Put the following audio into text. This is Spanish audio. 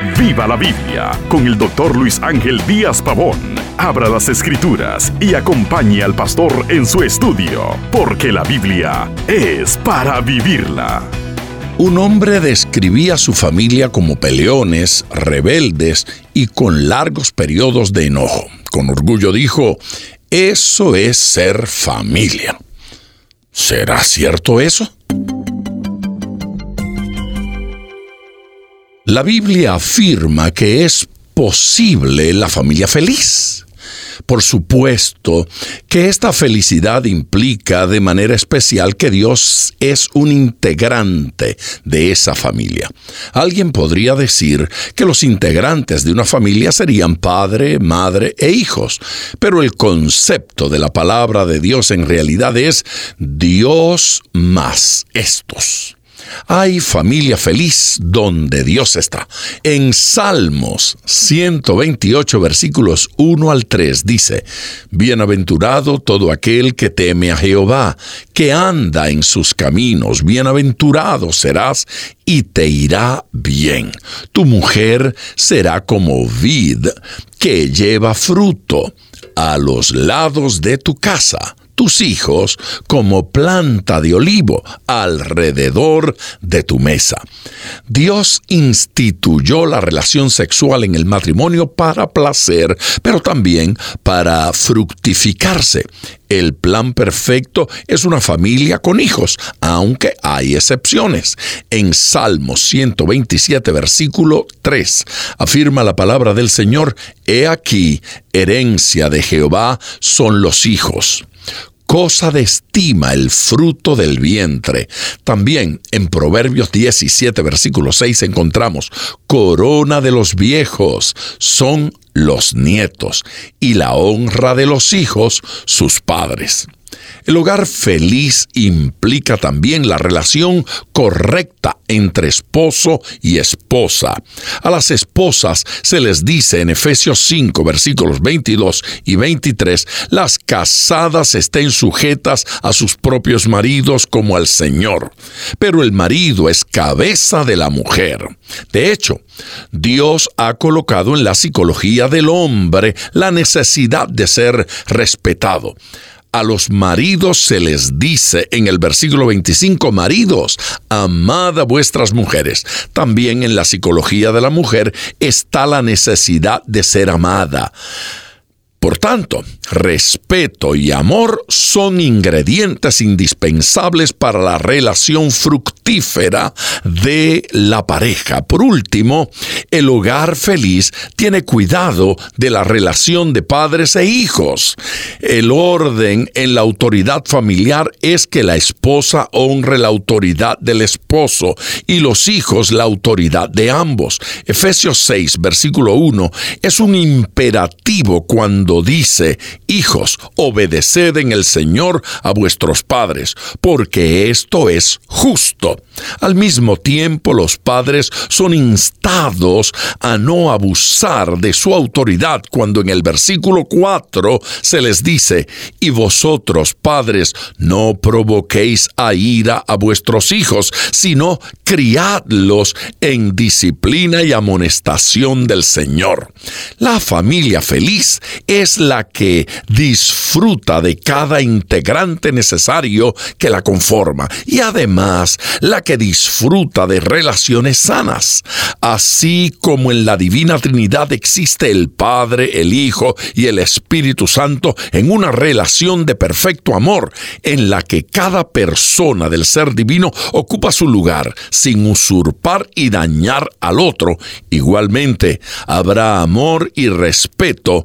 Viva la Biblia con el doctor Luis Ángel Díaz Pavón. Abra las escrituras y acompañe al pastor en su estudio, porque la Biblia es para vivirla. Un hombre describía a su familia como peleones, rebeldes y con largos periodos de enojo. Con orgullo dijo, eso es ser familia. ¿Será cierto eso? La Biblia afirma que es posible la familia feliz. Por supuesto que esta felicidad implica de manera especial que Dios es un integrante de esa familia. Alguien podría decir que los integrantes de una familia serían padre, madre e hijos, pero el concepto de la palabra de Dios en realidad es Dios más estos. Hay familia feliz donde Dios está. En Salmos 128 versículos 1 al 3 dice, Bienaventurado todo aquel que teme a Jehová, que anda en sus caminos, bienaventurado serás y te irá bien. Tu mujer será como vid que lleva fruto a los lados de tu casa tus hijos como planta de olivo alrededor de tu mesa. Dios instituyó la relación sexual en el matrimonio para placer, pero también para fructificarse. El plan perfecto es una familia con hijos, aunque hay excepciones. En Salmos 127, versículo 3, afirma la palabra del Señor, He aquí, herencia de Jehová son los hijos cosa de estima el fruto del vientre. También en Proverbios 17, versículo 6 encontramos, corona de los viejos son los nietos y la honra de los hijos sus padres. El hogar feliz implica también la relación correcta entre esposo y esposa. A las esposas se les dice en Efesios 5 versículos 22 y 23, las casadas estén sujetas a sus propios maridos como al Señor. Pero el marido es cabeza de la mujer. De hecho, Dios ha colocado en la psicología del hombre la necesidad de ser respetado a los maridos se les dice en el versículo 25, maridos, amad a vuestras mujeres. También en la psicología de la mujer está la necesidad de ser amada. Por tanto, respeto y amor son ingredientes indispensables para la relación fructífera de la pareja. Por último, el hogar feliz tiene cuidado de la relación de padres e hijos. El orden en la autoridad familiar es que la esposa honre la autoridad del esposo y los hijos la autoridad de ambos. Efesios 6, versículo 1, es un imperativo cuando dice, Hijos, obedeced en el Señor a vuestros padres, porque esto es justo. Al mismo tiempo, los padres son instados a no abusar de su autoridad cuando en el versículo 4 se les dice, y vosotros, padres, no provoquéis a ira a vuestros hijos, sino criadlos en disciplina y amonestación del Señor. La familia feliz es la que disfruta de cada integrante necesario que la conforma y además la que disfruta de relaciones sanas. Así como en la Divina Trinidad existe el Padre, el Hijo y el Espíritu Santo en una relación de perfecto amor en la que cada persona del ser divino ocupa su lugar sin usurpar y dañar al otro. Igualmente, habrá amor y respeto